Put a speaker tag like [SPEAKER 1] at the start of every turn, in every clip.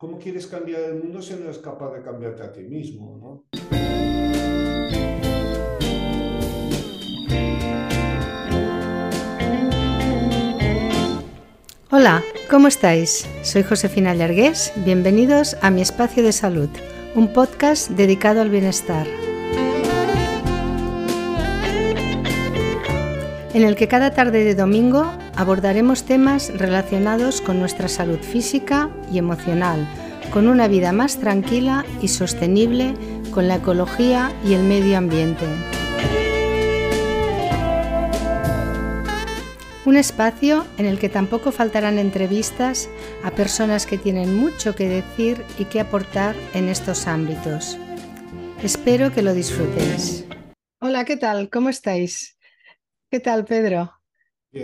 [SPEAKER 1] ¿cómo quieres cambiar el mundo si no eres capaz de cambiarte a ti mismo? ¿no?
[SPEAKER 2] Hola, ¿cómo estáis? Soy Josefina Llargués. Bienvenidos a Mi Espacio de Salud, un podcast dedicado al bienestar. En el que cada tarde de domingo abordaremos temas relacionados con nuestra salud física y emocional, con una vida más tranquila y sostenible, con la ecología y el medio ambiente. Un espacio en el que tampoco faltarán entrevistas a personas que tienen mucho que decir y que aportar en estos ámbitos. Espero que lo disfrutéis. Hola, ¿qué tal? ¿Cómo estáis? ¿Qué tal, Pedro?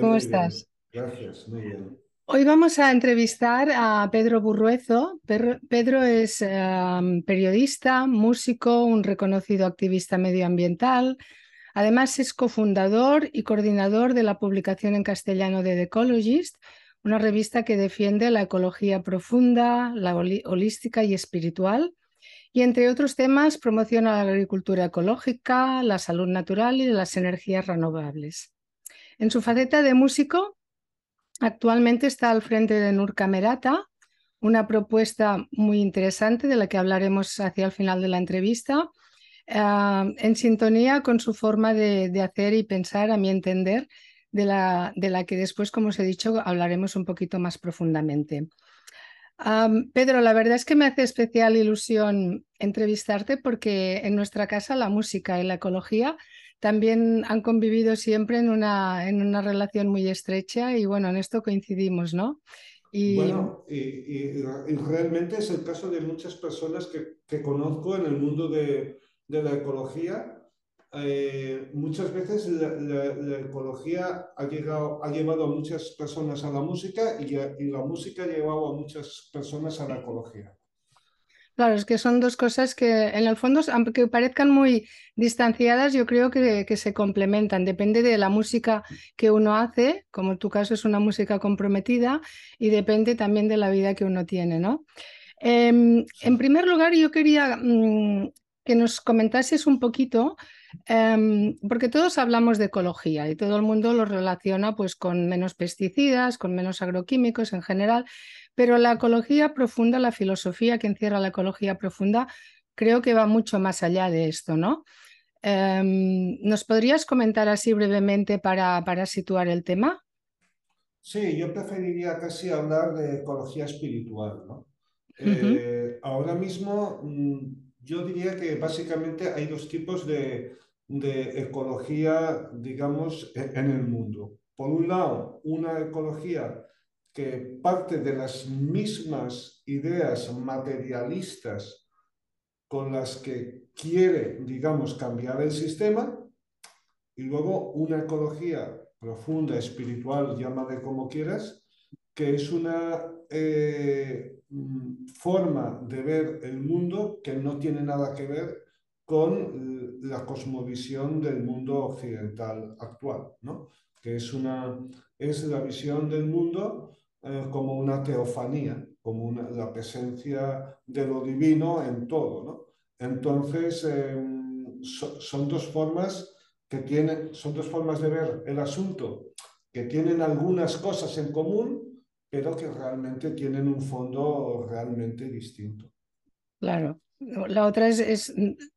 [SPEAKER 2] ¿Cómo estás?
[SPEAKER 1] Gracias, muy bien.
[SPEAKER 2] Hoy vamos a entrevistar a Pedro Burruezo. Pedro es em, periodista, músico, un reconocido activista medioambiental. Además es cofundador y coordinador de la publicación en castellano de The Ecologist, una revista que defiende la ecología profunda, la holística y espiritual. Y entre otros temas promociona la agricultura ecológica, la salud natural y las energías renovables. En su faceta de músico, actualmente está al frente de Nur Camerata, una propuesta muy interesante de la que hablaremos hacia el final de la entrevista, ah, en sintonía con su forma de, hacer y pensar, a mi entender, de la, de la que después, como os he dicho, hablaremos un poquito más profundamente. Pedro, la verdad es que me hace especial ilusión entrevistarte porque en nuestra casa la música y la ecología también han convivido siempre en una, en una relación muy estrecha y bueno, en esto coincidimos, ¿no?
[SPEAKER 1] Y... Bueno, y, realmente es el caso de muchas personas que, que conozco en el mundo de, de la ecología eh, muchas veces la, ecología ha, llegado, ha llevado a muchas personas a la música y, la música ha llevado a muchas personas a la ecología.
[SPEAKER 2] Claro, es que son dos cosas que en el fondo, aunque parezcan muy distanciadas, yo creo que, que, se complementan. Depende de la música que uno hace, como en tu caso es una música comprometida, y depende también de la vida que uno tiene, ¿no? Em, en primer lugar, yo quería mm, que nos comentases un poquito Em, porque todos hablamos de ecología y todo el mundo lo relaciona pues, con menos pesticidas, con menos agroquímicos en general, pero la ecología profunda, la filosofía que encierra la ecología profunda, creo que va mucho más allá de esto, ¿no? Em, ¿Nos podrías comentar así brevemente para, para situar el tema?
[SPEAKER 1] Sí, yo preferiría casi hablar de ecología espiritual, ¿no? Eh, ahora mismo mm, yo diría que básicamente hay dos tipos de, ecología, digamos, e, en el mundo. Por un lado, una ecología que parte de las mismas ideas materialistas con las que quiere, digamos, cambiar el sistema, y luego una ecología profunda, espiritual, llámale como quieras, que es una eh, Mm, forma de ver el mundo que no tiene nada que ver con la cosmovisión del mundo occidental actual, ¿no? que es, una, es la visión del mundo como una teofanía, como la presencia de lo divino en todo. ¿no? Entonces, em, son dos formas que tienen, son dos formas de ver el asunto que tienen algunas cosas en común, pero que realmente tienen un fondo realmente distinto.
[SPEAKER 2] Claro. La otra es,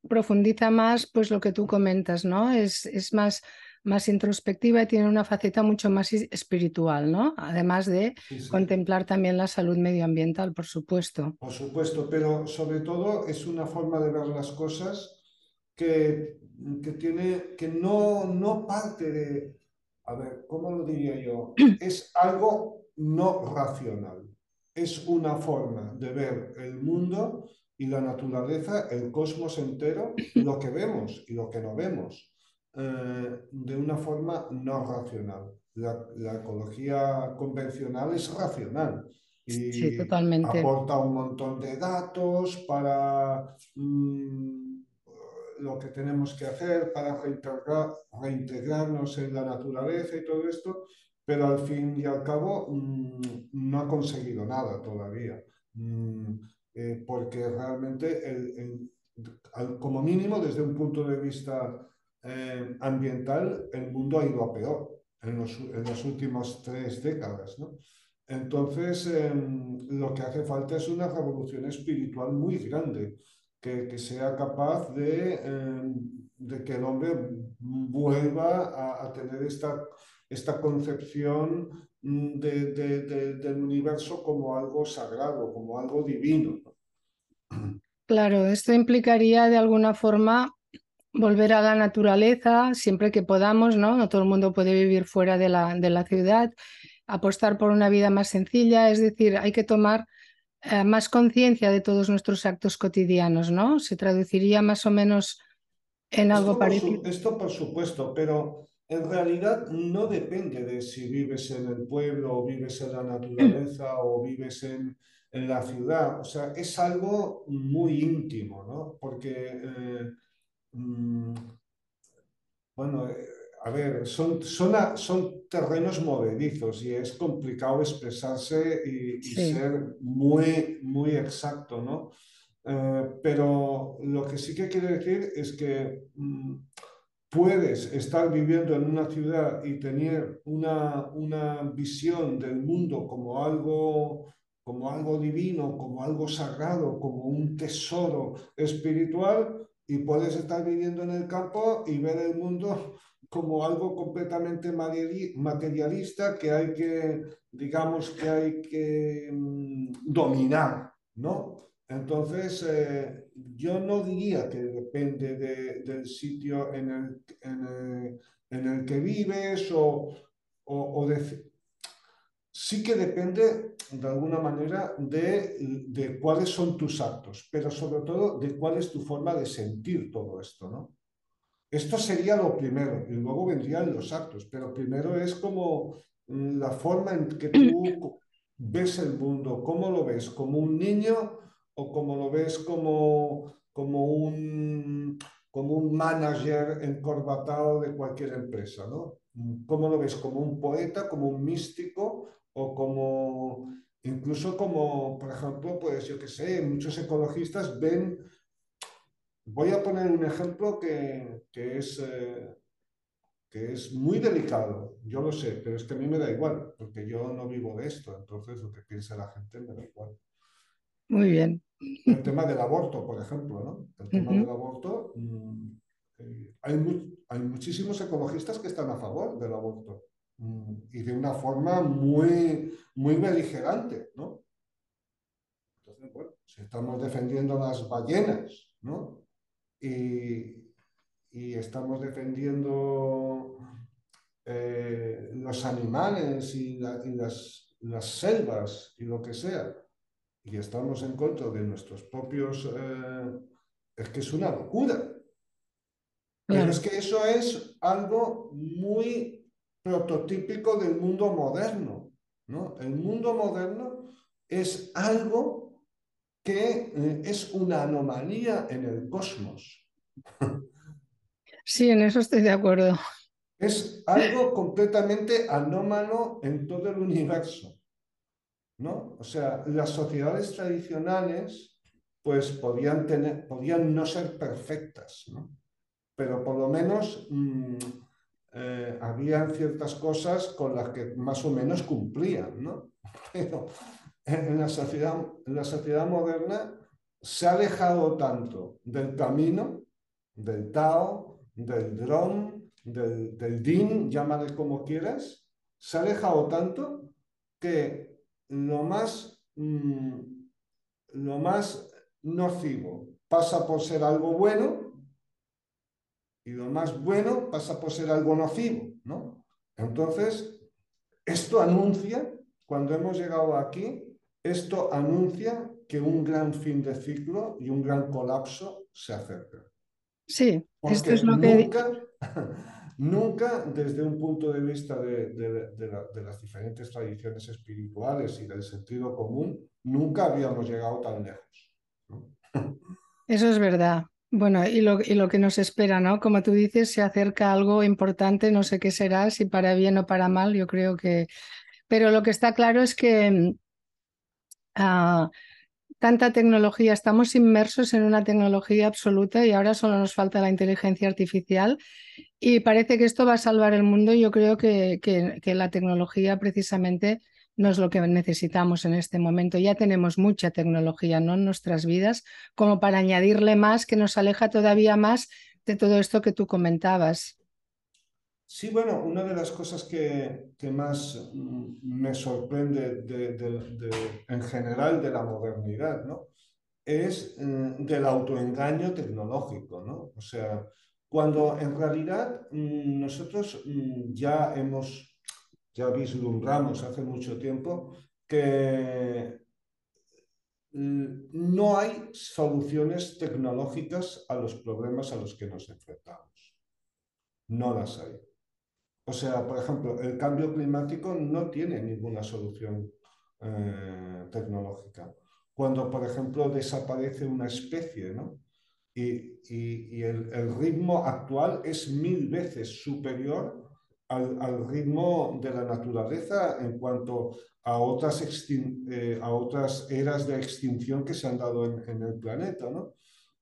[SPEAKER 2] profundiza más pues lo que tú comentas, ¿no? Es, es más, más introspectiva y tiene una faceta mucho más espiritual, ¿no? Además de contemplar también la salud medioambiental, por supuesto.
[SPEAKER 1] Por supuesto, pero sobre todo es una forma de ver las cosas que, que tiene, que no, no parte de, a ver, ¿cómo lo diría yo? Es algo no racional. Es una forma de ver el mundo y la naturaleza, el cosmos entero, lo que vemos y lo que no vemos, eh, de una forma no racional. La, ecología convencional es racional y aporta un montón de datos para mm, lo que tenemos que hacer para reintegrarnos en la naturaleza y todo esto, pero al fin y al cabo mm, no ha conseguido nada todavía. mm, eh, porque realmente, como mínimo, desde un punto de vista eh, ambiental, el mundo ha ido a peor en los, en las últimas tres décadas. ¿no? Entonces, em, lo que hace falta es una revolución espiritual muy grande, que, que sea capaz de, em, de, que el hombre vuelva a, tener esta, esta concepción mm, de, de, del universo como algo sagrado, como algo divino.
[SPEAKER 2] Claro, esto implicaría de alguna forma volver a la naturaleza siempre que podamos, ¿no? No todo el mundo puede vivir fuera de la, de la ciudad, apostar por una vida más sencilla, es decir, hay que tomar eh, más conciencia de todos nuestros actos cotidianos, ¿no? Se traduciría más o menos en algo parecido.
[SPEAKER 1] esto por supuesto, pero en realidad no depende de si vives en el pueblo o vives en la naturaleza o vives en, en la ciudad. O sea, es algo muy íntimo, ¿no? Porque... Eh, Mm, bueno, eh, a ver, son, son, son, terrenos movedizos y es complicado expresarse y, ser muy, muy exacto, ¿no? Eh, pero lo que sí que quiere decir es que mm, puedes estar viviendo en una ciudad y tener una, una visión del mundo como algo como algo divino, como algo sagrado, como un tesoro espiritual, y puedes estar viviendo en el campo y ver el mundo como algo completamente materialista que hay que, digamos, que hay que mm, dominar, ¿no? Entonces, eh, yo no diría que depende del sitio en el, en el, que vives o, o de, sí que depende de alguna manera de, de, cuáles son tus actos, pero sobre todo de cuál es tu forma de sentir todo esto, ¿no? Esto sería lo primero y luego vendrían los actos, pero primero es como mm, la forma en que tú ves el mundo, cómo lo ves, como un niño o como lo ves como, como, un, como un manager encorbatado de cualquier empresa, ¿no? ¿Cómo lo ves? ¿Como un poeta, como un místico o como, incluso como, por ejemplo, pues yo que sé, muchos ecologistas ven, voy a poner un ejemplo que, que es... Eh, que es muy delicado, yo lo sé, pero es que a mí me da igual, porque yo no vivo de esto, entonces lo que piensa la gente me da igual.
[SPEAKER 2] Muy bien.
[SPEAKER 1] El tema del aborto, por ejemplo, ¿no? El tema del aborto, mm, eh, hay, hay muchísimos ecologistas que están a favor del aborto. Mm, y de una forma muy, muy beligerante, ¿no? Entonces, bueno, si estamos defendiendo las ballenas, ¿no? Y, estamos defendiendo eh, los animales y, las, las, selvas y lo que sea, y estamos en contra de nuestros propios... Eh, es que es una locura. Pero es que eso es algo muy prototípico del mundo moderno. ¿no? El mundo moderno es algo que eh, es una anomalía en el cosmos.
[SPEAKER 2] Sí, en eso estoy de acuerdo.
[SPEAKER 1] Es algo completamente anómalo en todo el universo. ¿no? O sea, las sociedades tradicionales pues podían, tener, podían no ser perfectas, ¿no? Pero por lo menos mm, eh, habían ciertas cosas con las que más o menos cumplían, ¿no? Pero en la sociedad, en la sociedad moderna se ha alejado tanto del camino, del Tao, del Dron, del, del Din, llámale como quieras, se ha alejado tanto que lo más, mm, lo más nocivo pasa por ser algo bueno y lo más bueno pasa por ser algo nocivo, ¿no? Entonces, esto anuncia, cuando hemos llegado aquí, esto anuncia que un gran fin de ciclo y un gran colapso se acerca.
[SPEAKER 2] Sí,
[SPEAKER 1] esto es lo que... Nunca, nunca desde un punto de vista de, de, las diferentes tradiciones espirituales y del sentido común, nunca habíamos llegado tan lejos.
[SPEAKER 2] Eso es verdad. Bueno, y lo, y lo que nos espera, ¿no? Como tú dices, se acerca algo importante, no sé qué será, si para bien o para mal, yo creo que... Pero lo que está claro es que, ah, tanta tecnología, estamos inmersos en una tecnología absoluta y ahora solo nos falta la inteligencia artificial y parece que esto va a salvar el mundo. Yo creo que, que, la tecnología precisamente no es lo que necesitamos en este momento. Ya tenemos mucha tecnología ¿no? en nuestras vidas como para añadirle más que nos aleja todavía más de todo esto que tú comentabas.
[SPEAKER 1] Sí, bueno, una de las cosas que, más mm, me sorprende en general de la modernidad, ¿no? Es mm, del autoengaño tecnológico, ¿no? O sea, cuando en realidad mm, nosotros ya hemos, ya vislumbramos hace mucho tiempo que no hay soluciones tecnológicas a los problemas a los que nos enfrentamos. No las hay. O sea, por ejemplo, el cambio climático no tiene ninguna solución eh, tecnológica. Cuando, por ejemplo, desaparece una especie, ¿no? Y, el, ritmo actual es mil veces superior al, ritmo de la naturaleza en cuanto a otras, eh, a otras eras de extinción que se han dado en, el planeta, ¿no?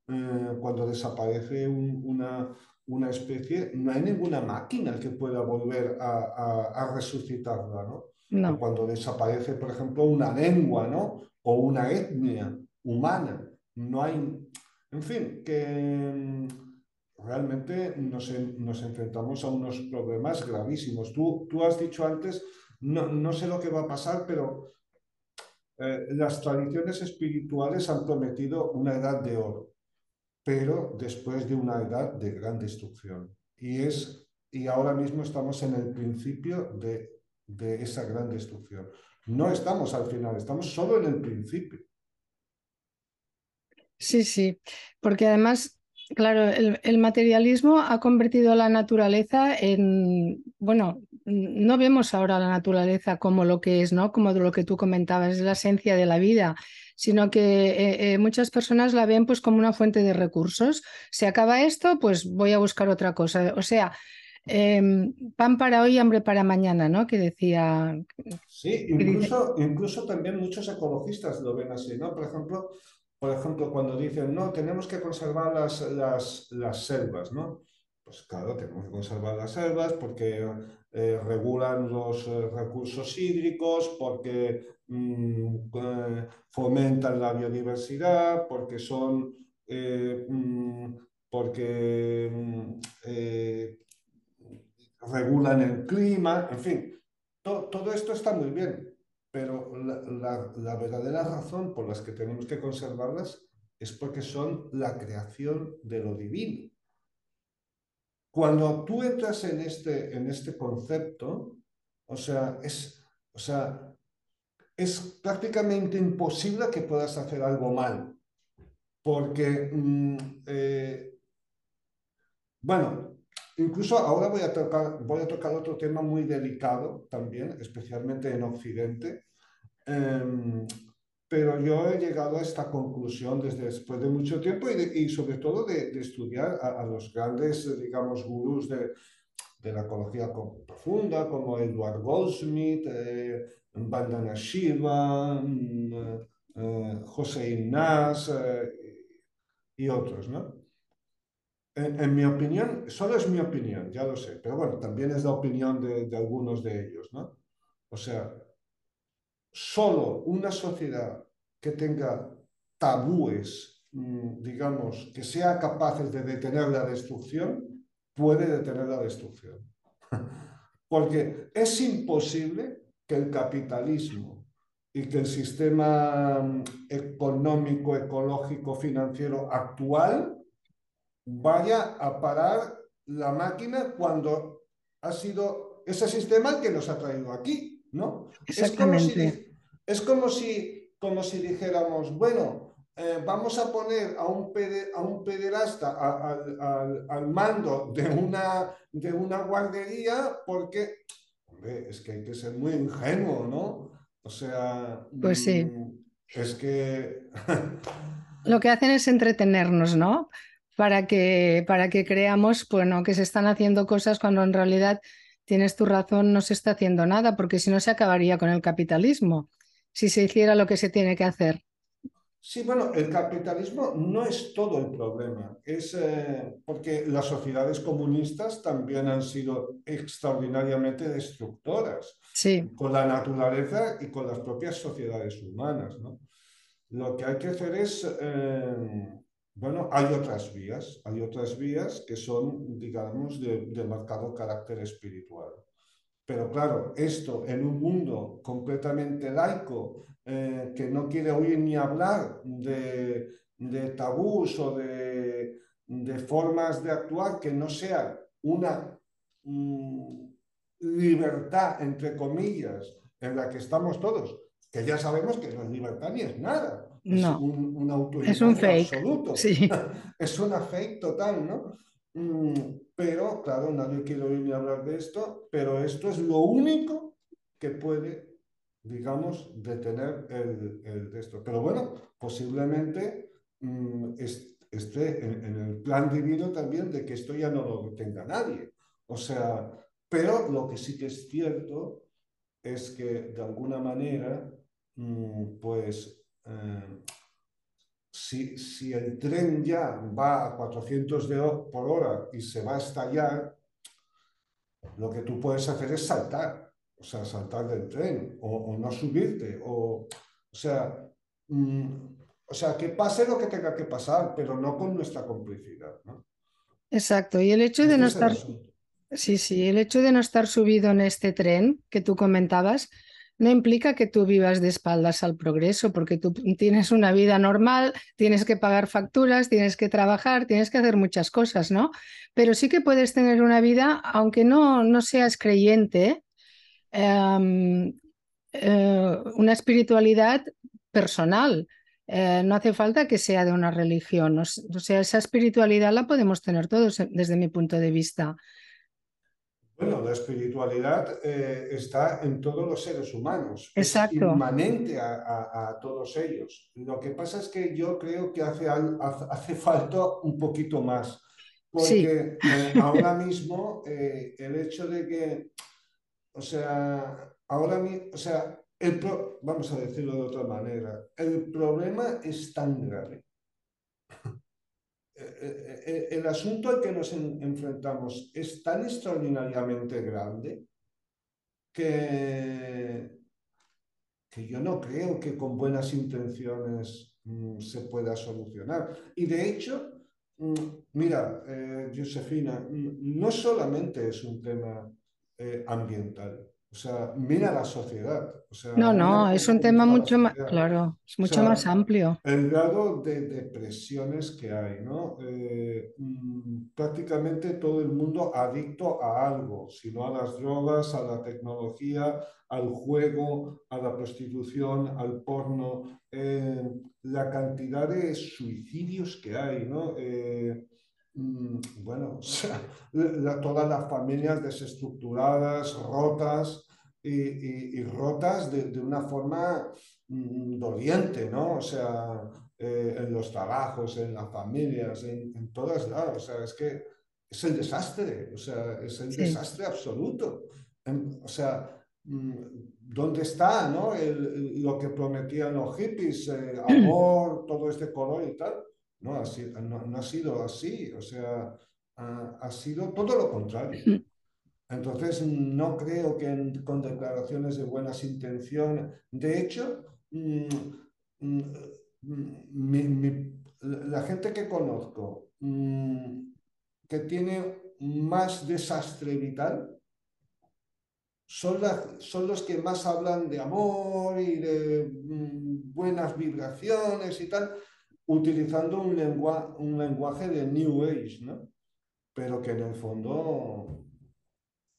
[SPEAKER 1] Eh, cuando desaparece una, una especie, no hay ninguna máquina que pueda volver a, resucitarla, ¿no?
[SPEAKER 2] no.
[SPEAKER 1] cuando desaparece, por ejemplo, una lengua, ¿no? O una etnia humana, no hay... En fin, que realmente nos, nos enfrentamos a unos problemas gravísimos. Tú, tú has dicho antes, no, no sé lo que va a pasar, pero eh, las tradiciones espirituales han prometido una edad de oro pero después de una edad de gran destrucción. Y, es, y ahora mismo estamos en el principio de, de esa gran destrucción. No estamos al final, estamos solo en el principio.
[SPEAKER 2] Sí, sí, porque además, claro, el, el, materialismo ha convertido a la naturaleza en, bueno, no vemos ahora la naturaleza como lo que es, ¿no? Como lo que tú comentabas, es la esencia de la vida, sino que eh, eh, muchas personas la ven pues como una fuente de recursos. Se acaba esto, pues voy a buscar otra cosa. O sea, em, pan para hoy, hambre para mañana, ¿no? Que decía.
[SPEAKER 1] Sí, incluso, incluso también muchos ecologistas lo ven así, ¿no? Por ejemplo, por ejemplo cuando dicen, no, tenemos que conservar las, las, las selvas, ¿no? Pues claro, tenemos que conservar las selvas porque eh, regulan los recursos hídricos, porque Mm, eh, fomentan la biodiversidad, porque son, eh, mm, porque mm, eh, regulan el clima, en fin, todo esto está muy bien, pero la, verdadera razón por las que tenemos que conservarlas es porque son la creación de lo divino. Cuando tú entras en este, en este concepto, o sea, es, o sea, es prácticamente imposible que puedas hacer algo mal, porque, mm, eh, bueno, incluso ahora voy a, tocar, otro tema muy delicado también, especialmente en Occidente, em, pero yo he llegado a esta conclusión desde después de mucho tiempo y, sobre todo de, estudiar a, los grandes, digamos, gurús de, de la ecología profunda, como Edward Goldsmith, eh, Bandana Shiva, mm, eh, José Ignaz eh, y otros, ¿no? En, mi opinión, solo es mi opinión, ya lo sé, pero bueno, también es la opinión de, de algunos de ellos, ¿no? O sea, solo una sociedad que tenga tabúes, mm, digamos, que sea capaz de detener la destrucción, puede detener la destrucción. Porque es imposible que el capitalismo y que el sistema mm, económico, ecológico, financiero actual vaya a parar la máquina cuando ha sido ese sistema el que nos ha traído aquí, ¿no?
[SPEAKER 2] Es como
[SPEAKER 1] si, es como si, como si dijéramos, bueno, eh, vamos a poner a un, a un pederasta al, mando de una, de una guardería porque es que hay que ser muy ingenuo, ¿no? O sea,
[SPEAKER 2] pues sí.
[SPEAKER 1] Mm, es que...
[SPEAKER 2] Lo que hacen es entretenernos, ¿no? Para que, para que creamos, bueno, que se están haciendo cosas cuando en realidad tienes tu razón, no se está haciendo nada, porque si no se acabaría con el capitalismo, si se hiciera lo que se tiene que hacer.
[SPEAKER 1] Sí, bueno, el capitalismo no es todo el problema, es eh, porque las sociedades comunistas también han sido extraordinariamente destructoras
[SPEAKER 2] sí.
[SPEAKER 1] con la naturaleza y con las propias sociedades humanas. ¿no? Lo que hay que hacer es, eh, bueno, hay otras vías, hay otras vías que son, digamos, de, marcado carácter espiritual. Pero claro, esto en un mundo completamente laico, eh, que no quiere oír ni hablar de, tabús o de, formas de actuar que no sea una mm, libertad, entre comillas, en la que estamos todos, que ya sabemos que no es libertad ni es nada.
[SPEAKER 2] Es
[SPEAKER 1] un, un
[SPEAKER 2] es un fake.
[SPEAKER 1] absoluto.
[SPEAKER 2] Sí.
[SPEAKER 1] es una fake total, ¿no? Mm, pero, claro, nadie quiere oír ni hablar de esto, pero esto es lo único que puede digamos, detener el, el. Pero bueno, posiblemente mmm, esté en, en, el plan divino también de que esto ya no lo tenga nadie. O sea, pero lo que sí que es cierto es que de alguna manera, mmm, pues, eh, si, si, el tren ya va a 400 de, por hora y se va a estallar, lo que tú puedes hacer es saltar o sea, saltar del tren o, o no subirte, o, o sea, mmm, o sea, que pase lo que tenga que pasar, pero no con nuestra complicidad, ¿no?
[SPEAKER 2] Exacto, y el hecho de no estar, sí, sí, el hecho de no estar subido en este tren que tú comentabas, no implica que tú vivas de espaldas al progreso, porque tú tienes una vida normal, tienes que pagar facturas, tienes que trabajar, tienes que hacer muchas cosas, ¿no? Pero sí que puedes tener una vida, aunque no, no seas creyente, eh, eh, una espiritualidad personal. Eh, no hace falta que sea de una religión. O sea, esa espiritualidad la podemos tener todos desde mi punto de vista.
[SPEAKER 1] Bueno, la espiritualidad eh, está en todos los seres humanos,
[SPEAKER 2] Exacto.
[SPEAKER 1] es inmanente a, a, a, todos ellos. Lo que pasa es que yo creo que hace, hace falta un poquito más, porque
[SPEAKER 2] sí.
[SPEAKER 1] eh, ahora mismo eh, el hecho de que o sea, ahora mismo, o sea, el pro, vamos a decirlo de otra manera, el problema es tan grave. El asunto al que nos enfrentamos es tan extraordinariamente grande que, que yo no creo que con buenas intenciones mmm, se pueda solucionar. Y de hecho, mmm, mira, eh, Josefina, mmm, no solamente es un tema eh, ambiental. O sea, mira la sociedad. O sea,
[SPEAKER 2] no, no, es un tema mucho más, claro, es mucho o sea, más amplio.
[SPEAKER 1] El grado de depresiones que hay, ¿no? Eh, mmm, prácticamente todo el mundo adicto a algo, si no a las drogas, a la tecnología, al juego, a la prostitución, al porno, eh, la cantidad de suicidios que hay, ¿no? Eh, bueno, o sea, la, todas las familias desestructuradas, rotas y, y, y rotas de, de, una forma mmm, doliente, ¿no? O sea, eh, en los trabajos, en las familias, en, en, todas lados. O sea, es que es el desastre, o sea, es el sí. desastre absoluto. En, o sea, mmm, ¿dónde está ¿no? El, lo que prometían los hippies? Eh, amor, todo este color y tal no ha, sido, no, no ha sido así, o sea, ha, ha, sido todo lo contrario. Entonces, no creo que con declaraciones de buenas intenciones, de hecho, mmm, mi, mi, la gente que conozco que tiene más desastre vital son, son, los que más hablan de amor y de buenas vibraciones y tal, utilizando un, un lenguaje de New Age, ¿no? Pero que en el fondo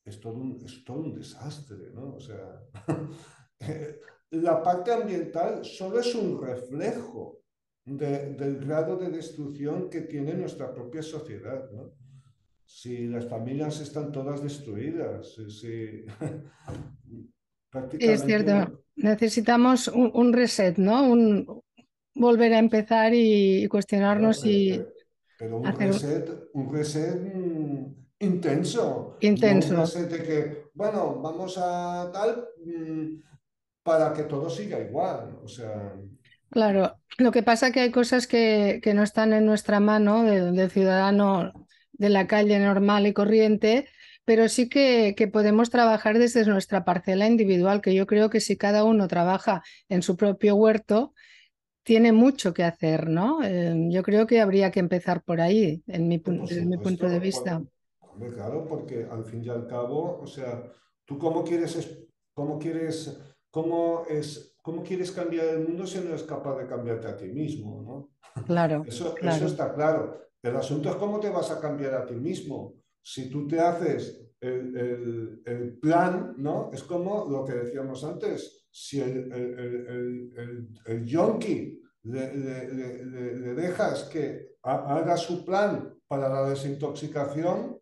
[SPEAKER 1] es todo un, es todo un desastre, ¿no? O sea, la parte ambiental solo es un reflejo de, del grado de destrucción que tiene nuestra propia sociedad, ¿no? Si las familias están todas destruidas, si,
[SPEAKER 2] prácticamente... Es cierto, necesitamos un, un reset, ¿no? Un, volver a empezar y, cuestionarnos
[SPEAKER 1] pero,
[SPEAKER 2] y...
[SPEAKER 1] Pero un hacer... reset, un reset mmm, intenso.
[SPEAKER 2] Intenso.
[SPEAKER 1] No de que, bueno, vamos a tal mmm, para que todo siga igual. O sea...
[SPEAKER 2] Claro, lo que pasa es que hay cosas que, que no están en nuestra mano del ciudadano de la calle normal y corriente, pero sí que, que, podemos trabajar desde nuestra parcela individual, que yo creo que si cada uno trabaja en su propio huerto, tiene mucho que hacer, ¿no? Eh, yo creo que habría que empezar por ahí, en mi, desde mi punto de vista.
[SPEAKER 1] Hombre, claro, porque al fin y al cabo, o sea, tú cómo quieres, cómo quieres, cómo es, cómo quieres cambiar el mundo si no eres capaz de cambiarte a ti mismo, ¿no?
[SPEAKER 2] Claro,
[SPEAKER 1] eso,
[SPEAKER 2] claro.
[SPEAKER 1] eso está claro. El asunto es cómo te vas a cambiar a ti mismo. Si tú te haces el, el, el plan, ¿no? Es como lo que decíamos antes. Si el, el, el yonki le, le, le, le, dejas que haga su plan para la desintoxicación,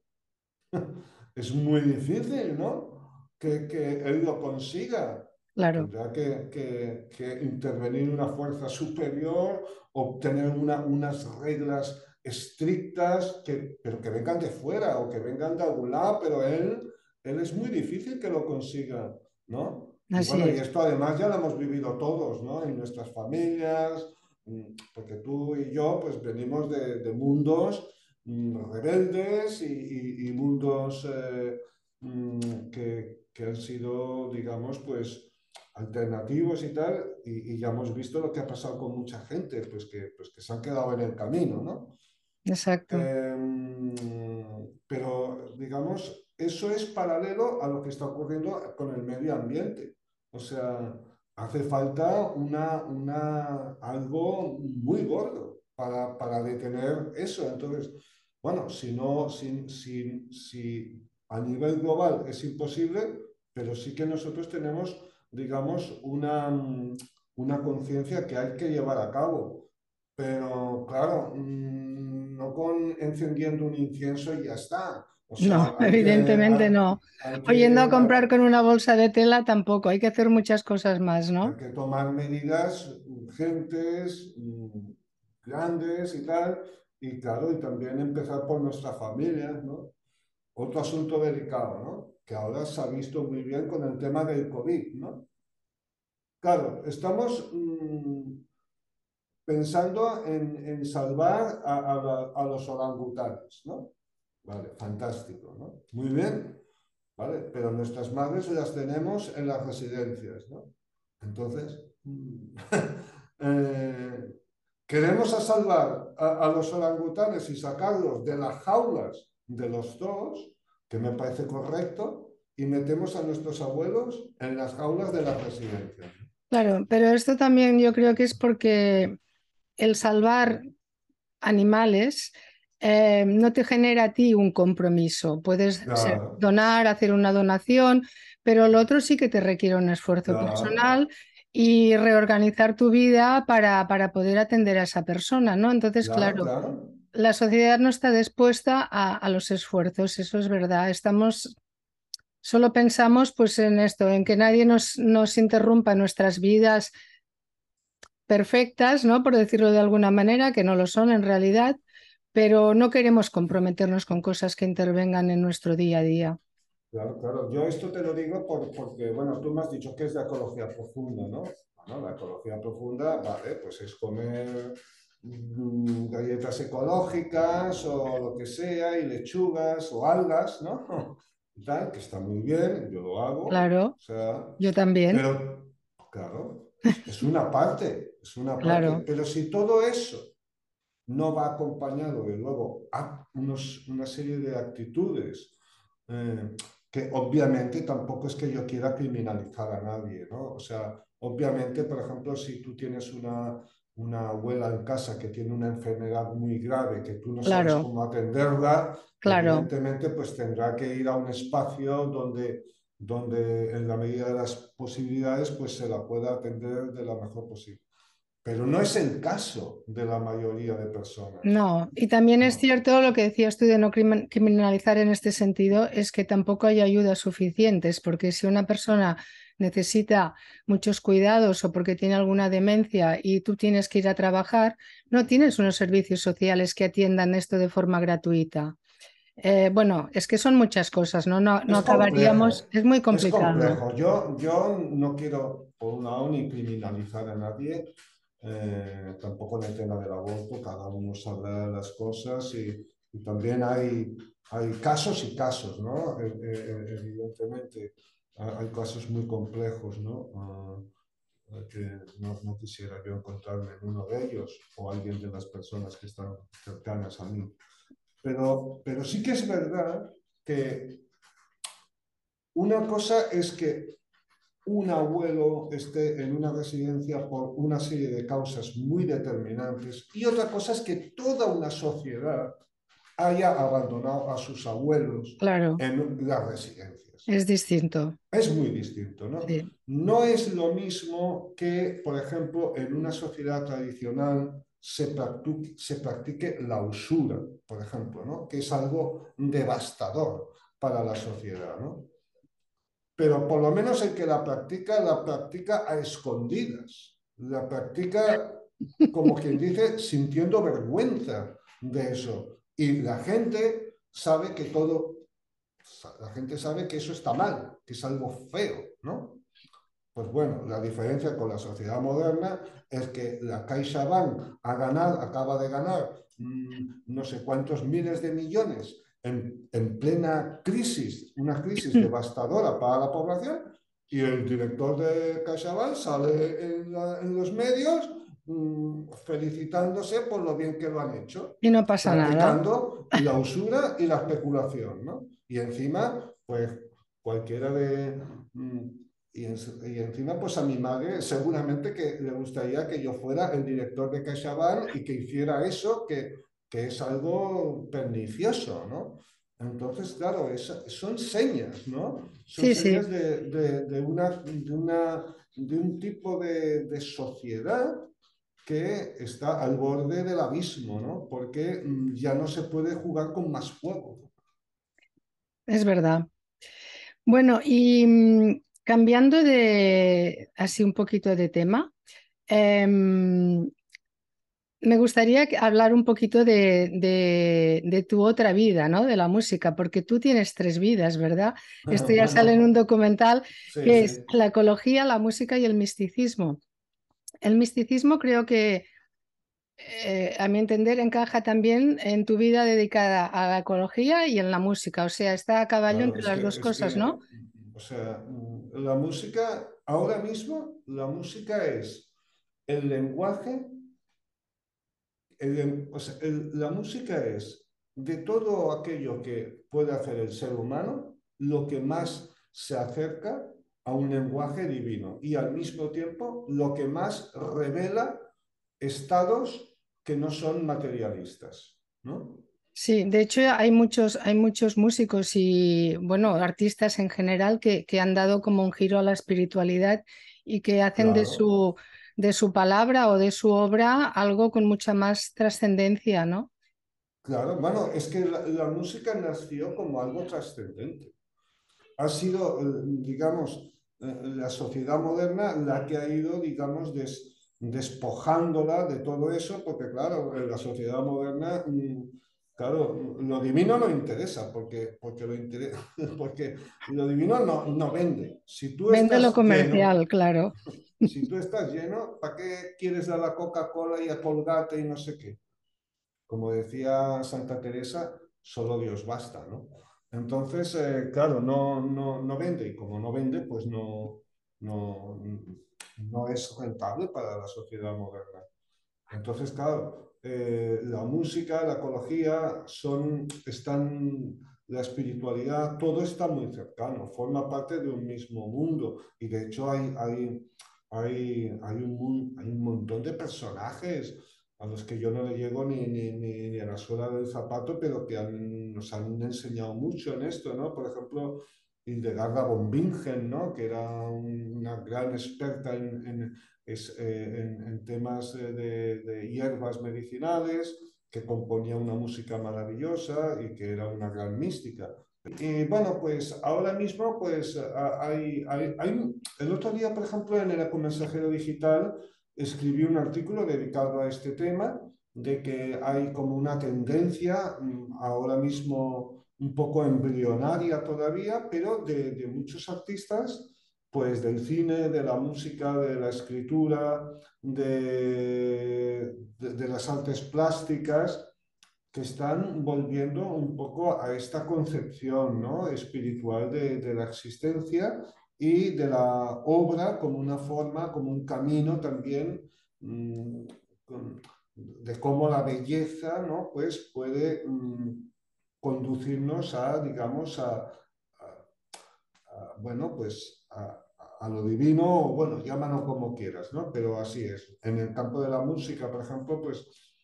[SPEAKER 1] es muy difícil, ¿no? Que, que él lo consiga.
[SPEAKER 2] Claro.
[SPEAKER 1] Tendrá que, que, que, intervenir una fuerza superior, obtener una, unas reglas estrictas, que, pero que vengan de fuera o que vengan de algún lado, pero él, él es muy difícil que lo consiga, ¿no? Y bueno, y esto además ya lo hemos vivido todos, ¿no? En nuestras familias, mm, porque tú y yo pues venimos de, de mundos rebeldes y, y, y mundos eh, mm, que, que, han sido, digamos, pues alternativos y tal, y, y, ya hemos visto lo que ha pasado con mucha gente, pues que, pues que se han quedado en el camino, ¿no?
[SPEAKER 2] Exacto.
[SPEAKER 1] Eh, pero, digamos, eso es paralelo a lo que está ocurriendo con el medio ambiente. O sea, hace falta una, una, algo muy gordo para, para detener eso. Entonces, bueno, si no, si, si, si a nivel global es imposible, pero sí que nosotros tenemos, digamos, una, una conciencia que hay que llevar a cabo. Pero, claro, no con encendiendo un incienso y ya está.
[SPEAKER 2] O sea, no, evidentemente que, no. Que, Oyendo a comprar con una bolsa de tela tampoco, hay que hacer muchas cosas más, ¿no?
[SPEAKER 1] Hay que tomar medidas urgentes, grandes y tal, y claro, y también empezar por nuestra familia, ¿no? Otro asunto delicado, ¿no? Que ahora se ha visto muy bien con el tema del COVID, ¿no? Claro, estamos mmm, pensando en, en salvar a, los orangutanes, ¿no? Vale, fantástico, ¿no? Muy bien, ¿vale? Pero nuestras madres las tenemos en las residencias, ¿no? Entonces, eh, queremos a salvar a, a, los orangutanes y sacarlos de las jaulas de los dos, que me parece correcto, y metemos a nuestros abuelos en las jaulas de las residencias.
[SPEAKER 2] Claro, pero esto también yo creo que es porque el salvar animales eh, no te genera a ti un compromiso. Puedes
[SPEAKER 1] Claro.
[SPEAKER 2] ser- donar, hacer una donación, pero lo otro sí que te requiere un esfuerzo
[SPEAKER 1] Claro.
[SPEAKER 2] personal y reorganizar tu vida para, para poder atender a esa persona, ¿no? Entonces,
[SPEAKER 1] Claro,
[SPEAKER 2] claro,
[SPEAKER 1] claro.
[SPEAKER 2] la sociedad no está dispuesta a, a los esfuerzos, eso es verdad. Estamos, solo pensamos pues en esto, en que nadie nos, nos interrumpa nuestras vidas perfectas, ¿no? Por decirlo de alguna manera, que no lo son en realidad, pero no queremos comprometernos con cosas que intervengan en nuestro día a día.
[SPEAKER 1] Claro, claro. Yo esto te lo digo por, porque, bueno, tú me has dicho que es la ecología profunda, ¿no? Bueno, la ecología profunda, vale, pues es comer mm, galletas ecológicas o lo que sea, y lechugas o algas, ¿no? Y tal, que está muy bien, yo lo hago.
[SPEAKER 2] Claro,
[SPEAKER 1] O sea,
[SPEAKER 2] yo también,
[SPEAKER 1] pero, claro, es una parte, es una parte.
[SPEAKER 2] Claro.
[SPEAKER 1] Pero si todo eso no va acompañado de luego a unos, una serie de actitudes eh, que obviamente tampoco es que yo quiera criminalizar a nadie, ¿no? O sea, obviamente, por ejemplo, si tú tienes una, una abuela en casa que tiene una enfermedad muy grave, que tú no sabes cómo atenderla,
[SPEAKER 2] claro,
[SPEAKER 1] evidentemente pues tendrá que ir a un espacio donde, donde en la medida de las posibilidades pues se la pueda atender de la mejor posible. Pero no es el caso de la mayoría de personas.
[SPEAKER 2] no. Y también es cierto lo que decías tú de no crimin- criminalizar en este sentido, es que tampoco hay ayudas suficientes, porque si una persona necesita muchos cuidados o porque tiene alguna demencia y tú tienes que ir a trabajar, no tienes unos servicios sociales que atiendan esto de forma gratuita. Eh, bueno, es que son muchas cosas, ¿no? No, no
[SPEAKER 1] Es
[SPEAKER 2] acabaríamos,
[SPEAKER 1] complejo,
[SPEAKER 2] es muy
[SPEAKER 1] es
[SPEAKER 2] complicado.
[SPEAKER 1] complejo. Yo, yo no quiero, por un lado, ni criminalizar a nadie, eh, tampoco en el tema del aborto, cada uno sabrá las cosas y, también hay, hay casos y casos, ¿no? E, e, e, evidentemente, hay casos muy complejos, ¿no? Ah, que no, no, quisiera yo encontrarme en uno de ellos o alguien de las personas que están cercanas a mí. Pero, pero sí que es verdad que una cosa es que un abuelo esté en una residencia por una serie de causas muy determinantes y otra cosa es que toda una sociedad haya abandonado a sus abuelos en las residencias.
[SPEAKER 2] Es distinto.
[SPEAKER 1] Es muy distinto, ¿no? No es lo mismo que, por ejemplo, en una sociedad tradicional se practique, se practique la usura, por ejemplo, ¿no? Que es algo devastador para la sociedad, ¿no? Pero por lo menos el que la practica, la practica a escondidas, la practica, como quien dice, sintiendo vergüenza de eso. Y la gente sabe que todo, la gente sabe que eso está mal, que es algo feo, ¿no? Pues bueno, la diferencia con la sociedad moderna es que la CaixaBank ha ganado, acaba de ganar mm, no sé cuántos miles de millones en, plena crisis, una crisis hmm. devastadora para la población, y el director de CaixaBank sale en, los medios mm, felicitándose por lo bien que lo han hecho.
[SPEAKER 2] Y no pasa nada.
[SPEAKER 1] la usura y la especulación, ¿no? Y encima, pues cualquiera de... Mm, y, encima, pues a mi madre seguramente que le gustaría que yo fuera el director de CaixaBank y que hiciera eso, que que es algo pernicioso, ¿no? Entonces, claro, son señas, ¿no? Son señas De, una, de, un tipo de, sociedad que está al borde del abismo, ¿no? Porque mm, ya no se puede jugar con más fuego.
[SPEAKER 2] Es verdad. Bueno, y mm, cambiando de así un poquito de tema, em, me gustaría hablar un poquito de, tu otra vida, ¿no? De la música, porque tú tienes tres vidas, ¿verdad? Esto ya sale en un documental que es la ecología, la música y el misticismo. El misticismo creo que, eh, a mi entender, encaja también en tu vida dedicada a la ecología y en la música. O sea, está a caballo entre las dos cosas, ¿no?
[SPEAKER 1] O sea, la música, ahora mismo, la música es el lenguaje la música es de todo aquello que puede hacer el ser humano, lo que más se acerca a un lenguaje divino y al mismo tiempo lo que más revela estados que no son materialistas, ¿no?
[SPEAKER 2] Sí, de hecho hay muchos, hay muchos músicos y bueno, artistas en general que, que han dado como un giro a la espiritualidad y que hacen de su de su palabra o de su obra algo con mucha más trascendencia, ¿no?
[SPEAKER 1] Claro, bueno, es que la, música nació como algo trascendente. Ha sido, eh, digamos, eh, la sociedad moderna la que ha ido, digamos, despojándola de todo eso, porque claro, la sociedad moderna, mm, claro, lo divino no interesa, porque, porque, lo, porque lo divino no, no vende.
[SPEAKER 2] Si tú vende lo comercial, claro.
[SPEAKER 1] Si tú estás lleno, ¿para qué quieres dar la Coca-Cola y a Colgate y no sé qué? Como decía Santa Teresa, solo Dios basta, ¿no? Entonces, eh, claro, no, no, no, vende y como no vende, pues no, no, no es rentable para la sociedad moderna. Entonces, claro, eh, la música, la ecología son, están la espiritualidad, todo está muy cercano, forma parte de un mismo mundo. Y de hecho hay, hay, hay, hay, un, hay un montón de personajes a los que yo no le llego ni, ni, ni, a la suela del zapato, pero que nos han enseñado mucho en esto, ¿no? Por ejemplo, Hildegarda von Bingen, ¿no? Que era una gran experta en, en, eh, en, temas de, de, hierbas medicinales, que componía una música maravillosa y que era una gran mística. Y bueno, pues ahora mismo, pues hay, hay, hay, el otro día, por ejemplo, en el Ecomensajero Digital, escribí un artículo dedicado a este tema, de que hay como una tendencia mm, ahora mismo un poco embrionaria todavía, pero de, de muchos artistas, pues del cine, de la música, de la escritura, de, de, las artes plásticas, que están volviendo un poco a esta concepción ¿no? espiritual de, de, la existencia y de la obra como una forma, como un camino también mmm, de cómo la belleza ¿no? pues puede mmm, conducirnos a, digamos, a, bueno, pues a, lo divino, bueno, llámalo como quieras, ¿no? Pero así es. En el campo de la música, por ejemplo, pues,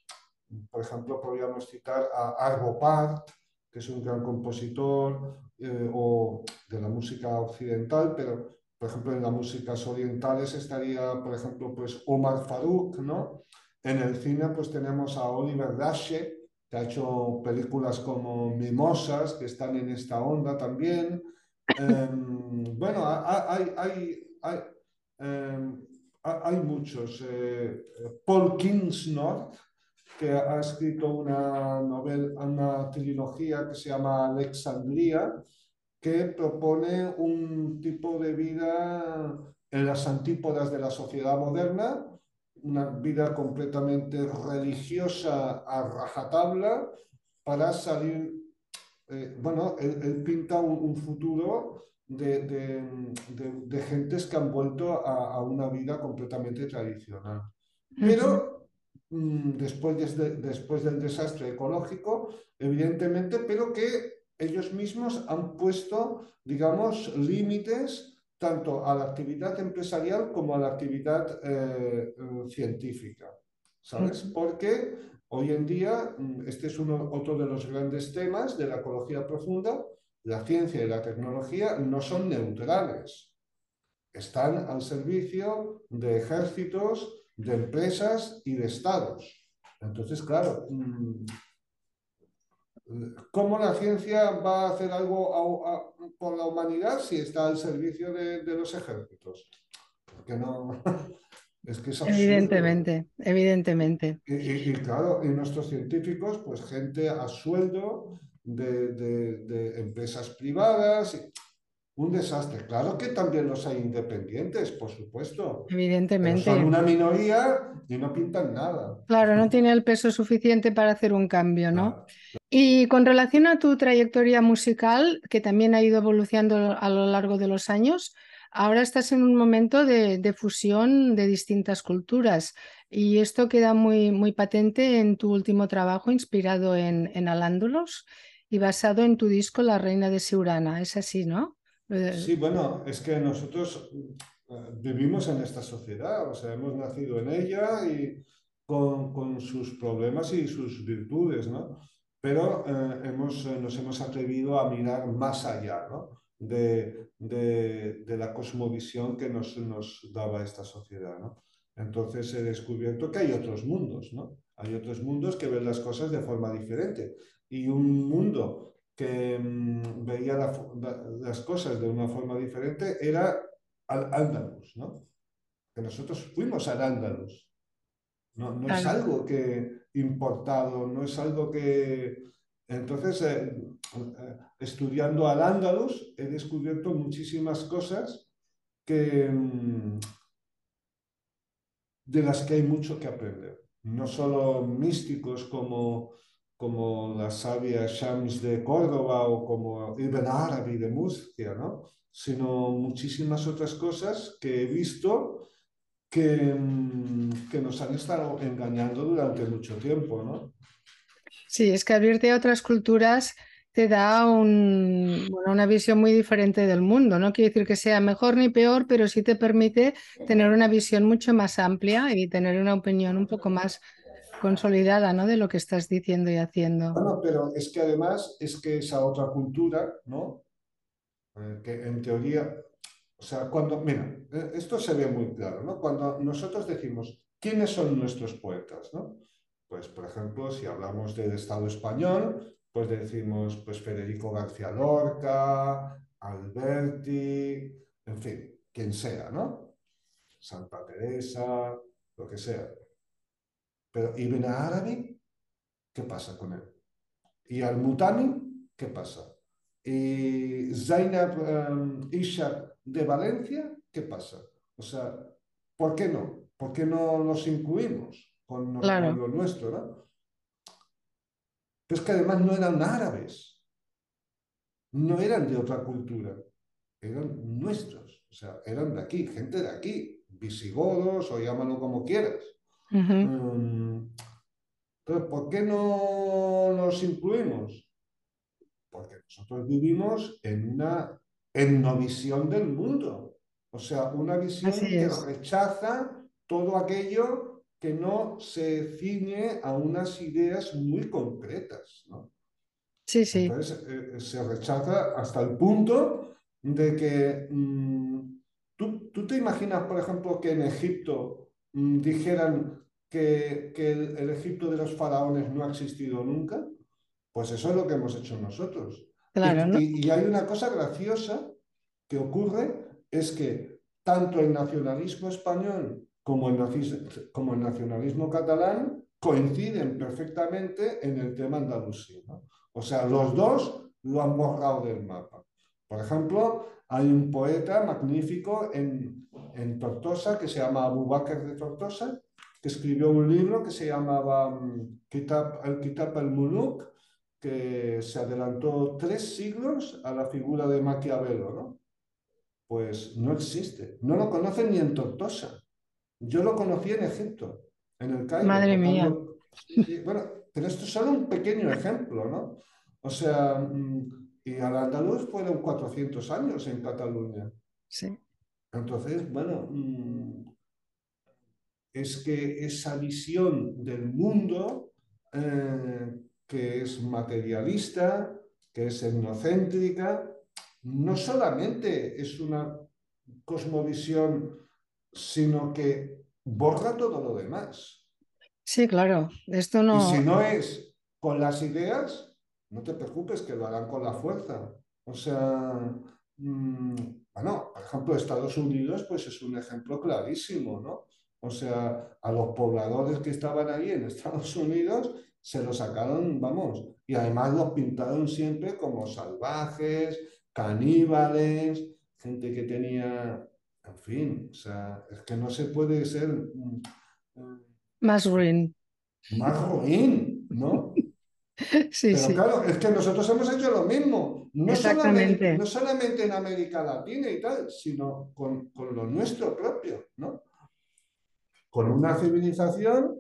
[SPEAKER 1] por ejemplo, podríamos citar a Arvo Part, que es un gran compositor, eh, o de la música occidental, pero, por ejemplo, en las músicas orientales estaría, por ejemplo, pues Omar Farouk, ¿no? En el cine, pues tenemos a Oliver Dashe, que ha hecho películas como Mimosas, que están en esta onda también. Um, bueno, hay, hay, hay, um, hay muchos. Eh, Paul Kingsnorth, que ha escrito una novela, una trilogía que se llama Alexandria, que propone un tipo de vida en las antípodas de la sociedad moderna, una vida completamente religiosa a rajatabla para salir eh, bueno, él, él, pinta un, un futuro de, de, de, de, gentes que han vuelto a, a una vida completamente tradicional. Pero. Después, de, después del desastre ecológico, evidentemente, pero que ellos mismos han puesto, digamos, límites tanto a la actividad empresarial como a la actividad eh, científica, ¿sabes? Porque Hoy en día, mm, este es uno, otro de los grandes temas de la ecología profunda. La ciencia y la tecnología no son neutrales. Están al servicio de ejércitos, de empresas y de estados. Entonces, claro, mm, ¿cómo la ciencia va a hacer algo a, a, por la humanidad si está al servicio de, de los ejércitos? Porque no, Es que es
[SPEAKER 2] evidentemente, evidentemente.
[SPEAKER 1] Y, y, y, claro, y nuestros científicos, pues gente a sueldo de, de, de empresas privadas, un desastre. Claro que también los hay independientes, por supuesto.
[SPEAKER 2] Evidentemente.
[SPEAKER 1] Pero son una minoría y no pintan nada.
[SPEAKER 2] Claro, no tiene el peso suficiente para hacer un cambio, ¿no? Claro. Y con relación a tu trayectoria musical, que también ha ido evolucionando a lo largo de los años, Ahora estás en un momento de, de, fusión de distintas culturas y esto queda muy, muy patente en tu último trabajo inspirado en, en Alándulos y basado en tu disco La Reina de Siurana. Es así, ¿no?
[SPEAKER 1] Eh, sí, bueno, es que nosotros eh, vivimos en esta sociedad, o sea, hemos nacido en ella y con, con sus problemas y sus virtudes, ¿no? Pero eh, hemos, nos hemos atrevido a mirar más allá, ¿no? de, de, la cosmovisión que nos, nos, daba esta sociedad. ¿no? Entonces he descubierto que hay otros mundos, ¿no? Hay otros mundos que ven las cosas de forma diferente. Y un mundo que mmm, veía la, las cosas de una forma diferente era al Andalus, ¿no? Que nosotros fuimos al Andalus. No, no es algo que importado, no es algo que... Entonces, eh, eh, estudiando al Andalus, he descubierto muchísimas cosas que, mm, de las que hay mucho que aprender. No solo místicos como, como la sabia Shams de Córdoba o como Ibn Arabi de Murcia, ¿no? sino muchísimas otras cosas que he visto que, mm, que nos han estado engañando durante mucho tiempo. ¿no?
[SPEAKER 2] Sí, es que abrirte a otras culturas te da una visión muy diferente del mundo. No quiere decir que sea mejor ni peor, pero sí te permite tener una visión mucho más amplia y tener una opinión un poco más consolidada ¿no? de lo que estás diciendo y haciendo.
[SPEAKER 1] Bueno, pero es que además es que esa otra cultura, ¿no? Eh, que en teoría, o sea, cuando, mira, eh, esto se ve muy claro, ¿no? Cuando nosotros decimos, ¿quiénes son nuestros poetas, ¿no? Pues, por ejemplo, si hablamos del Estado español, pues decimos pues Federico García Lorca, Alberti, en fin, quien sea, ¿no? Santa Teresa, lo que sea. Pero Ibn Arabi, ¿qué pasa con él? Y Al-Mutami, ¿qué pasa? Y Zainab um, Ishak de Valencia, ¿qué pasa? O sea, ¿por qué no? ¿Por qué no los incluimos con, lo nuestro? ¿no? Pero es que además no eran árabes, no eran de otra cultura, eran nuestros, o sea, eran de aquí, gente de aquí, visigodos o llámalo como quieras. Mm, entonces, ¿por qué no los incluimos? Porque nosotros vivimos en una etnovisión del mundo, o sea, una visión que rechaza todo aquello que no se ciñe a unas ideas muy concretas. ¿no?
[SPEAKER 2] Sí, sí.
[SPEAKER 1] Entonces eh, se rechaza hasta el punto de que mm, ¿tú, ¿tú, te imaginas, por ejemplo, que en Egipto dijeran que, que el, Egipto de los faraones no ha existido nunca? Pues eso es lo que hemos hecho nosotros.
[SPEAKER 2] Claro,
[SPEAKER 1] y, y hay una cosa graciosa que ocurre, es que tanto el nacionalismo español como el, como el nacionalismo catalán coinciden perfectamente en el tema andalusí. O sea, los dos lo han borrado del mapa. Por ejemplo, hay un poeta magnífico en, en Tortosa que se llama Abu Bakr de Tortosa, que escribió un libro que se llamaba um, Kitab, el Kitab al-Muluk, que se adelantó tres siglos a la figura de Maquiavelo, ¿no? Pues no existe. No lo conocen ni en Tortosa. Yo lo conocí en Egipto, en el Cairo.
[SPEAKER 2] Madre mía.
[SPEAKER 1] bueno, pero esto es solo un pequeño ejemplo, ¿no? O sea, mm, y al andaluz fueron 400 años en Cataluña.
[SPEAKER 2] Sí.
[SPEAKER 1] Entonces, bueno, mm, es que esa visión del mundo eh, que es materialista, que es etnocéntrica, no solamente es una cosmovisión sino que borra todo lo demás.
[SPEAKER 2] Sí, claro. Esto no.
[SPEAKER 1] Y si no es con las ideas, no te preocupes que lo harán con la fuerza. O sea, mm, bueno, por ejemplo, Estados Unidos, pues es un ejemplo clarísimo, ¿no? O sea, a los pobladores que estaban ahí en Estados Unidos se los sacaron, vamos, y además los pintaron siempre como salvajes, caníbales, gente que tenía en fin, o sea, es que no se puede ser mm,
[SPEAKER 2] más ruin.
[SPEAKER 1] Más ruin, ¿no?
[SPEAKER 2] Sí,
[SPEAKER 1] Pero claro, es que nosotros hemos hecho lo mismo, no solamente, no solamente en América Latina y tal, sino con, con lo nuestro propio, ¿no? Con una civilización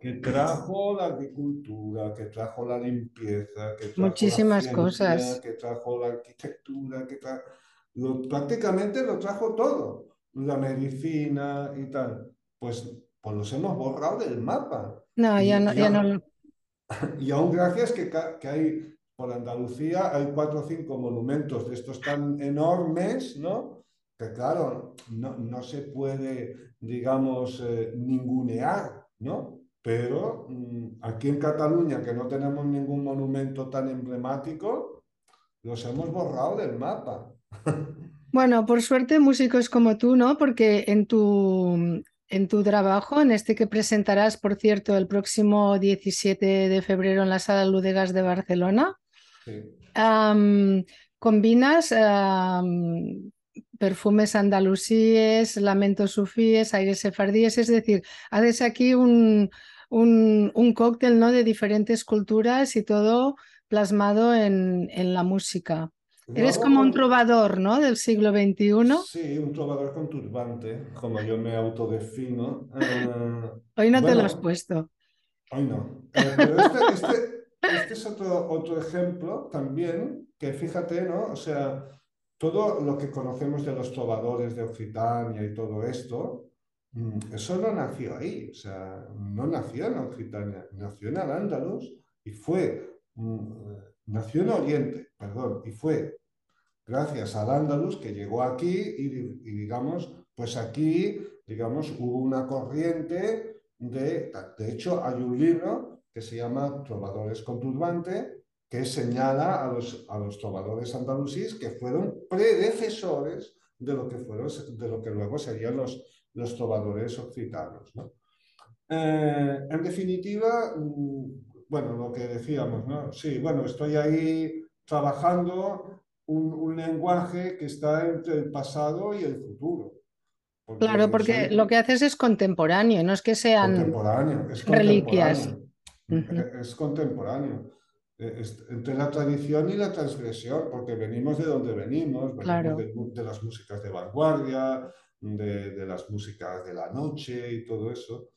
[SPEAKER 1] que trajo la agricultura, que trajo la limpieza, que trajo
[SPEAKER 2] muchísimas cosas,
[SPEAKER 1] que trajo la arquitectura, que trajo prácticamente lo trajo todo, la medicina y tal. Pues, pues los hemos borrado del mapa.
[SPEAKER 2] No, ya no. Ya no...
[SPEAKER 1] Y aún gracias que, que hay por Andalucía hay cuatro o cinco monumentos de estos tan enormes, ¿no? Que claro, no, no se puede, digamos, eh, ningunear, ¿no? Pero mm, aquí en Cataluña, que no tenemos ningún monumento tan emblemático, los hemos borrado del mapa.
[SPEAKER 2] Bueno, por suerte músicos como tú, ¿no? Porque en tu, en tu trabajo, en este que presentarás, por cierto, el próximo 17 de febrero en la Sala Ludegas de Barcelona, combinas perfumes andalusíes, lamentos sufíes, aires sefardíes, es decir, haces aquí un, un, un, cóctel ¿no? de diferentes culturas y todo plasmado en, en la música. Eres como un trovador, ¿no? Del siglo XXI.
[SPEAKER 1] Sí, un trovador con turbante, como yo me autodefino.
[SPEAKER 2] Eh, hoy no te lo has puesto.
[SPEAKER 1] Hoy no. Pero este, este, este, es otro, otro ejemplo también, que fíjate, ¿no? O sea, todo lo que conocemos de los trovadores de Occitania y todo esto, mm, eso no nació ahí, o sea, no nació en Occitania, nació en Al-Ándalus y fue mm, nació en Oriente, perdón, y fue gracias al Andalus que llegó aquí y, digamos, pues aquí, digamos, hubo una corriente de, de hecho, hay un libro que se llama Trovadores con turbante, que señala a los, a los trovadores andalusíes que fueron predecesores de lo que, fueron, de lo que luego serían los, los trovadores occitanos. Eh, en definitiva, mm, bueno, lo que decíamos, ¿no? Sí, bueno, estoy ahí trabajando un, lenguaje que está entre el pasado y el futuro.
[SPEAKER 2] claro, porque lo que haces es contemporáneo, no es que sean
[SPEAKER 1] contemporáneo, es
[SPEAKER 2] reliquias.
[SPEAKER 1] Es contemporáneo. E, entre la tradición y la transgresión, porque venimos de donde venimos, venimos de, las músicas de vanguardia, de, las músicas de la noche y todo eso,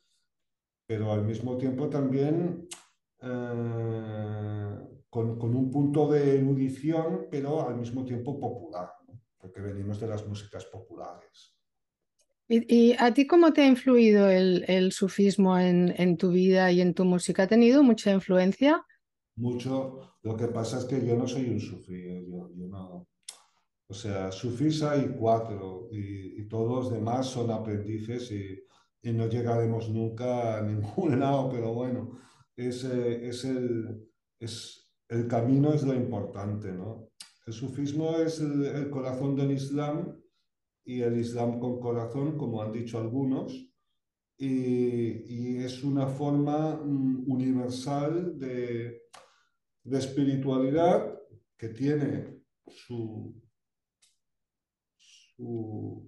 [SPEAKER 1] pero al mismo tiempo también eh, con, un punto de erudición, pero al mismo tiempo popular, porque venimos de las músicas populares.
[SPEAKER 2] ¿Y, a ti cómo te ha influido el, sufismo en, tu vida y en tu música? ¿Ha tenido mucha influencia?
[SPEAKER 1] Mucho. Lo que pasa es que yo no soy un sufí, ¿eh? yo, no. O sea, sufís hay cuatro y, todos los demás son aprendices y, no llegaremos nunca a ningún lado, pero bueno, es, es el, es, el camino es lo importante, ¿no? El sufismo es el, corazón del Islam y el Islam con corazón, como han dicho algunos, y, es una forma mm, universal de, espiritualidad que tiene su,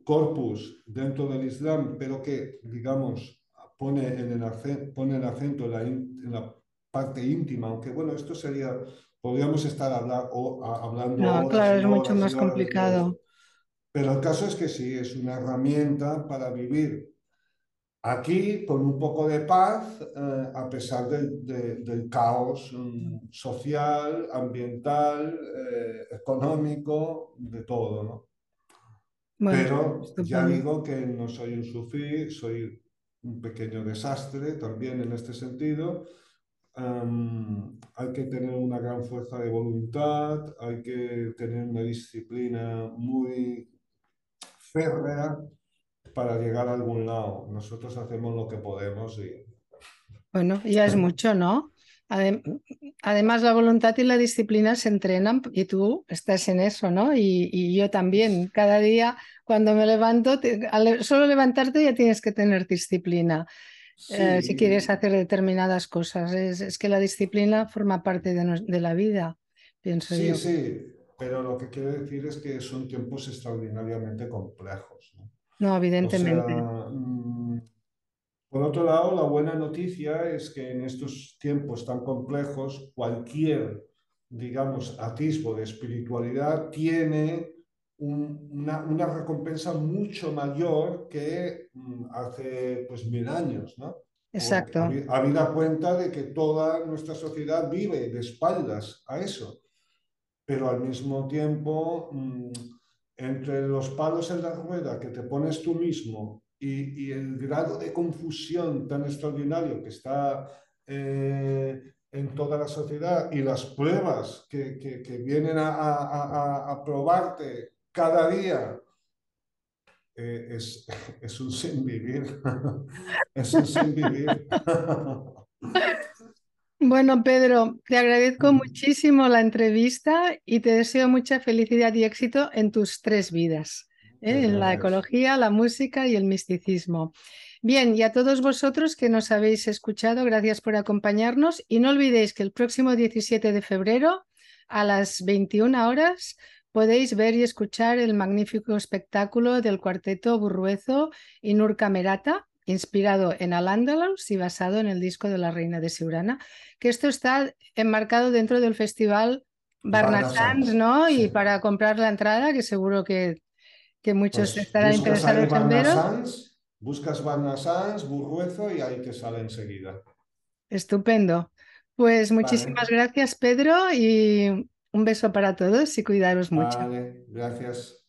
[SPEAKER 1] corpus dentro del Islam, pero que, digamos, pone, en el, pone el acento en la parte íntima, aunque bueno, esto sería, podríamos estar hablar, o, hablando.
[SPEAKER 2] No, claro, es mucho más complicado.
[SPEAKER 1] Pero el caso es que sí, es una herramienta para vivir aquí con un poco de paz, eh, a pesar del caos mm, social, ambiental, eh, económico, de todo, ¿no? Pero ya digo que no soy un sufí, soy un pequeño desastre también en este sentido hay que tener una gran fuerza de voluntad, hay que tener una disciplina muy férrea para llegar a algún lado. Nosotros hacemos lo que podemos y...
[SPEAKER 2] Bueno, ya es mucho, ¿no? Además, la voluntad y la disciplina se entrenan y tú estás en eso, ¿no? Y, yo también. Cada día cuando me levanto, solo levantarte ya tienes que tener disciplina. Eh, si quieres hacer determinadas cosas. Es, que la disciplina forma parte de, la vida, pienso
[SPEAKER 1] sí, Sí, pero lo que quiero decir es que son tiempos extraordinariamente complejos.
[SPEAKER 2] No, evidentemente.
[SPEAKER 1] Mm, por otro lado, la buena noticia es que en estos tiempos tan complejos, cualquier, digamos, atisbo de espiritualidad tiene una, recompensa mucho mayor que mm, hace pues mil años, ¿no?
[SPEAKER 2] Exacto.
[SPEAKER 1] Habida cuenta de que toda nuestra sociedad vive de espaldas a eso, pero al mismo tiempo, mm, entre los palos en la rueda que te pones tú mismo y, el grado de confusión tan extraordinario que está eh, en toda la sociedad y las pruebas que, que, vienen a, a, a probarte cada día eh, es, es, un sin vivir. es un sin vivir.
[SPEAKER 2] Bueno, Pedro, te agradezco mm. muchísimo la entrevista y te deseo mucha felicidad y éxito en tus tres vidas, ¿eh? en la ecología, la música y el misticismo. Bien, y a todos vosotros que nos habéis escuchado, gracias por acompañarnos y no olvidéis que el próximo 17 de febrero a las 21 horas podéis ver y escuchar el magnífico espectáculo del cuarteto Burruezo y Nur Camerata, inspirado en Al-Ándalus y basado en el disco de la Reina de Siurana, que esto está enmarcado dentro del festival Barnasans, ¿no? Y para comprar la entrada, que seguro que, que muchos pues estarán interesados en veros.
[SPEAKER 1] Buscas Barnasans, Burruezo y ahí te sale enseguida.
[SPEAKER 2] Estupendo. Pues muchísimas gracias, Pedro, y un beso para todos y cuidaros mucho.
[SPEAKER 1] Gracias.